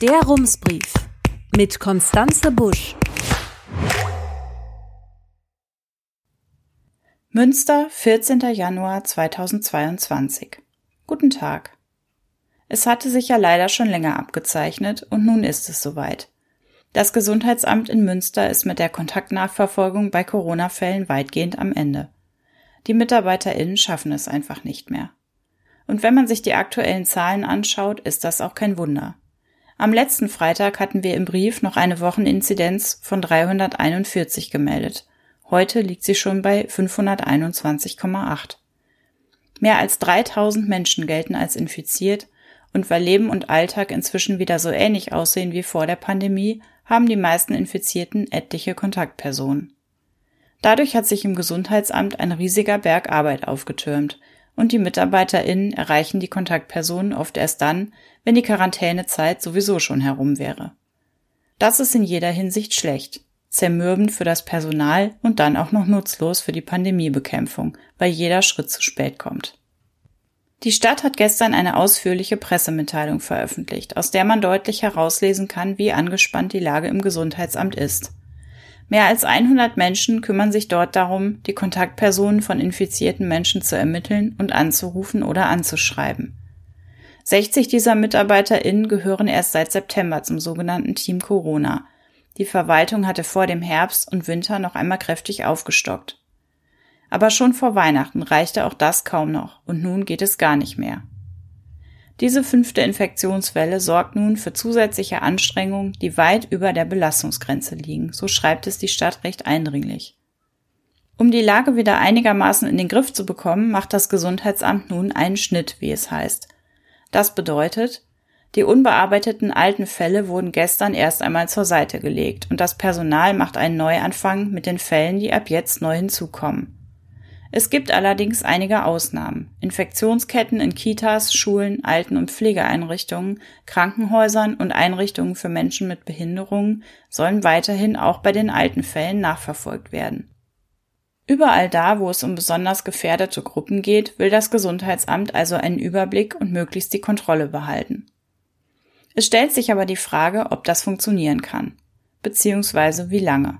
Der Rumsbrief mit Konstanze Busch. Münster, 14. Januar 2022. Guten Tag. Es hatte sich ja leider schon länger abgezeichnet und nun ist es soweit. Das Gesundheitsamt in Münster ist mit der Kontaktnachverfolgung bei Corona-Fällen weitgehend am Ende. Die MitarbeiterInnen schaffen es einfach nicht mehr. Und wenn man sich die aktuellen Zahlen anschaut, ist das auch kein Wunder. Am letzten Freitag hatten wir im Brief noch eine Wocheninzidenz von 341 gemeldet. Heute liegt sie schon bei 521,8. Mehr als 3000 Menschen gelten als infiziert und weil Leben und Alltag inzwischen wieder so ähnlich aussehen wie vor der Pandemie, haben die meisten Infizierten etliche Kontaktpersonen. Dadurch hat sich im Gesundheitsamt ein riesiger Berg Arbeit aufgetürmt und die MitarbeiterInnen erreichen die Kontaktpersonen oft erst dann, wenn die Quarantänezeit sowieso schon herum wäre. Das ist in jeder Hinsicht schlecht, zermürbend für das Personal und dann auch noch nutzlos für die Pandemiebekämpfung, weil jeder Schritt zu spät kommt. Die Stadt hat gestern eine ausführliche Pressemitteilung veröffentlicht, aus der man deutlich herauslesen kann, wie angespannt die Lage im Gesundheitsamt ist. Mehr als 100 Menschen kümmern sich dort darum, die Kontaktpersonen von infizierten Menschen zu ermitteln und anzurufen oder anzuschreiben. 60 dieser MitarbeiterInnen gehören erst seit September zum sogenannten Team Corona. Die Verwaltung hatte vor dem Herbst und Winter noch einmal kräftig aufgestockt. Aber schon vor Weihnachten reichte auch das kaum noch und nun geht es gar nicht mehr. Diese fünfte Infektionswelle sorgt nun für zusätzliche Anstrengungen, die weit über der Belastungsgrenze liegen, so schreibt es die Stadt recht eindringlich. Um die Lage wieder einigermaßen in den Griff zu bekommen, macht das Gesundheitsamt nun einen Schnitt, wie es heißt. Das bedeutet, die unbearbeiteten alten Fälle wurden gestern erst einmal zur Seite gelegt und das Personal macht einen Neuanfang mit den Fällen, die ab jetzt neu hinzukommen. Es gibt allerdings einige Ausnahmen. Infektionsketten in Kitas, Schulen, Alten- und Pflegeeinrichtungen, Krankenhäusern und Einrichtungen für Menschen mit Behinderungen sollen weiterhin auch bei den alten Fällen nachverfolgt werden. Überall da, wo es um besonders gefährdete Gruppen geht, will das Gesundheitsamt also einen Überblick und möglichst die Kontrolle behalten. Es stellt sich aber die Frage, ob das funktionieren kann, beziehungsweise wie lange.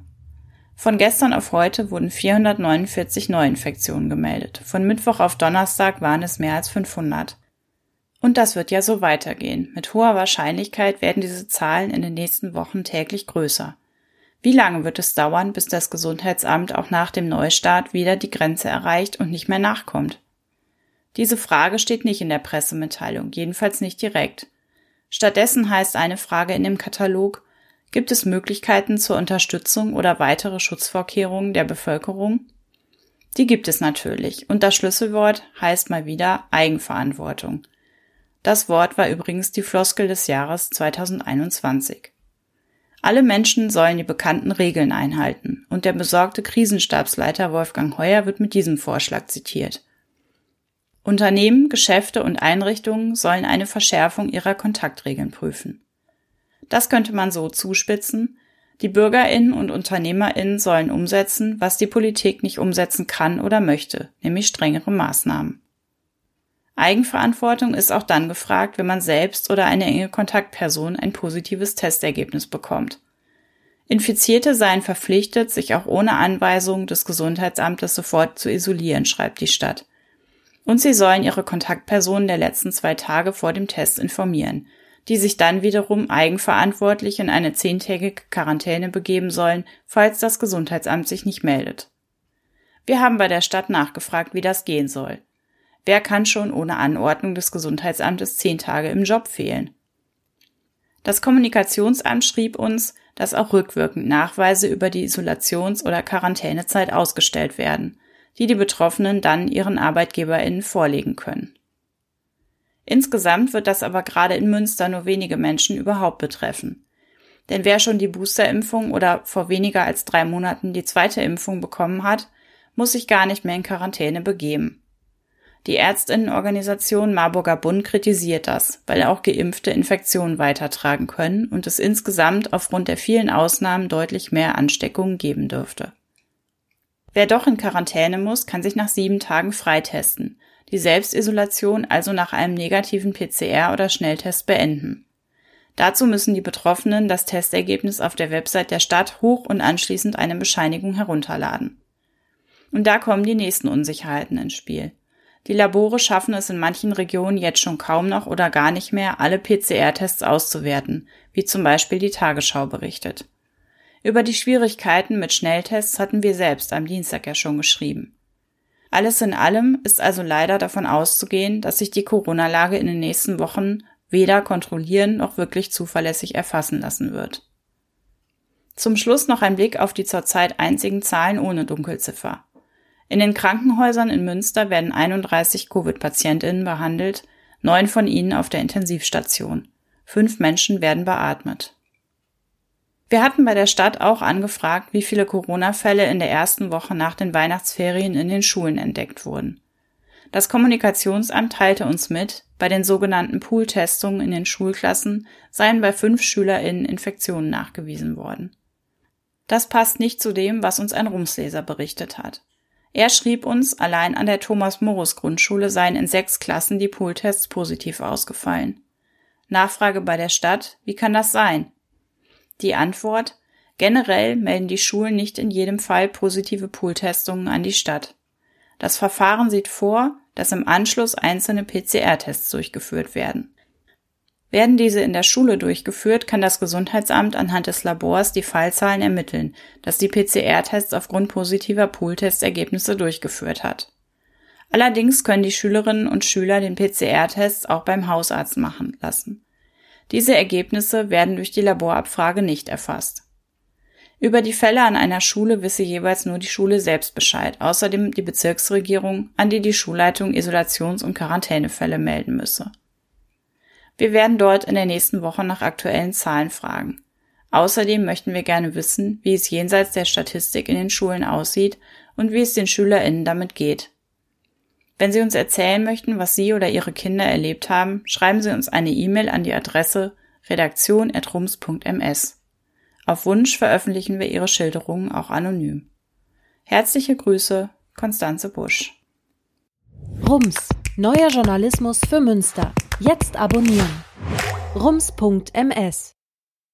Von gestern auf heute wurden 449 Neuinfektionen gemeldet. Von Mittwoch auf Donnerstag waren es mehr als 500. Und das wird ja so weitergehen. Mit hoher Wahrscheinlichkeit werden diese Zahlen in den nächsten Wochen täglich größer. Wie lange wird es dauern, bis das Gesundheitsamt auch nach dem Neustart wieder die Grenze erreicht und nicht mehr nachkommt? Diese Frage steht nicht in der Pressemitteilung, jedenfalls nicht direkt. Stattdessen heißt eine Frage in dem Katalog, Gibt es Möglichkeiten zur Unterstützung oder weitere Schutzvorkehrungen der Bevölkerung? Die gibt es natürlich, und das Schlüsselwort heißt mal wieder Eigenverantwortung. Das Wort war übrigens die Floskel des Jahres 2021. Alle Menschen sollen die bekannten Regeln einhalten, und der besorgte Krisenstabsleiter Wolfgang Heuer wird mit diesem Vorschlag zitiert. Unternehmen, Geschäfte und Einrichtungen sollen eine Verschärfung ihrer Kontaktregeln prüfen. Das könnte man so zuspitzen. Die Bürgerinnen und Unternehmerinnen sollen umsetzen, was die Politik nicht umsetzen kann oder möchte, nämlich strengere Maßnahmen. Eigenverantwortung ist auch dann gefragt, wenn man selbst oder eine enge Kontaktperson ein positives Testergebnis bekommt. Infizierte seien verpflichtet, sich auch ohne Anweisung des Gesundheitsamtes sofort zu isolieren, schreibt die Stadt. Und sie sollen ihre Kontaktpersonen der letzten zwei Tage vor dem Test informieren, die sich dann wiederum eigenverantwortlich in eine zehntägige Quarantäne begeben sollen, falls das Gesundheitsamt sich nicht meldet. Wir haben bei der Stadt nachgefragt, wie das gehen soll. Wer kann schon ohne Anordnung des Gesundheitsamtes zehn Tage im Job fehlen? Das Kommunikationsamt schrieb uns, dass auch rückwirkend Nachweise über die Isolations- oder Quarantänezeit ausgestellt werden, die die Betroffenen dann ihren ArbeitgeberInnen vorlegen können. Insgesamt wird das aber gerade in Münster nur wenige Menschen überhaupt betreffen. Denn wer schon die Boosterimpfung oder vor weniger als drei Monaten die zweite Impfung bekommen hat, muss sich gar nicht mehr in Quarantäne begeben. Die Ärztinnenorganisation Marburger Bund kritisiert das, weil auch Geimpfte Infektionen weitertragen können und es insgesamt aufgrund der vielen Ausnahmen deutlich mehr Ansteckungen geben dürfte. Wer doch in Quarantäne muss, kann sich nach sieben Tagen freitesten die Selbstisolation also nach einem negativen PCR oder Schnelltest beenden. Dazu müssen die Betroffenen das Testergebnis auf der Website der Stadt hoch und anschließend eine Bescheinigung herunterladen. Und da kommen die nächsten Unsicherheiten ins Spiel. Die Labore schaffen es in manchen Regionen jetzt schon kaum noch oder gar nicht mehr, alle PCR-Tests auszuwerten, wie zum Beispiel die Tagesschau berichtet. Über die Schwierigkeiten mit Schnelltests hatten wir selbst am Dienstag ja schon geschrieben. Alles in allem ist also leider davon auszugehen, dass sich die Corona-Lage in den nächsten Wochen weder kontrollieren noch wirklich zuverlässig erfassen lassen wird. Zum Schluss noch ein Blick auf die zurzeit einzigen Zahlen ohne Dunkelziffer. In den Krankenhäusern in Münster werden 31 Covid-Patientinnen behandelt, neun von ihnen auf der Intensivstation. Fünf Menschen werden beatmet. Wir hatten bei der Stadt auch angefragt, wie viele Corona-Fälle in der ersten Woche nach den Weihnachtsferien in den Schulen entdeckt wurden. Das Kommunikationsamt teilte uns mit, bei den sogenannten Pool-Testungen in den Schulklassen seien bei fünf SchülerInnen Infektionen nachgewiesen worden. Das passt nicht zu dem, was uns ein Rumsleser berichtet hat. Er schrieb uns, allein an der Thomas-Morus-Grundschule seien in sechs Klassen die Pooltests positiv ausgefallen. Nachfrage bei der Stadt, wie kann das sein? Die Antwort, generell melden die Schulen nicht in jedem Fall positive Pooltestungen an die Stadt. Das Verfahren sieht vor, dass im Anschluss einzelne PCR-Tests durchgeführt werden. Werden diese in der Schule durchgeführt, kann das Gesundheitsamt anhand des Labors die Fallzahlen ermitteln, dass die PCR-Tests aufgrund positiver Pooltestergebnisse durchgeführt hat. Allerdings können die Schülerinnen und Schüler den PCR-Test auch beim Hausarzt machen lassen. Diese Ergebnisse werden durch die Laborabfrage nicht erfasst. Über die Fälle an einer Schule wisse jeweils nur die Schule selbst Bescheid, außerdem die Bezirksregierung, an die die Schulleitung Isolations- und Quarantänefälle melden müsse. Wir werden dort in der nächsten Woche nach aktuellen Zahlen fragen. Außerdem möchten wir gerne wissen, wie es jenseits der Statistik in den Schulen aussieht und wie es den SchülerInnen damit geht. Wenn Sie uns erzählen möchten, was Sie oder Ihre Kinder erlebt haben, schreiben Sie uns eine E-Mail an die Adresse redaktion.rums.ms. Auf Wunsch veröffentlichen wir Ihre Schilderungen auch anonym. Herzliche Grüße, Konstanze Busch. Rums, neuer Journalismus für Münster. Jetzt abonnieren. rums.ms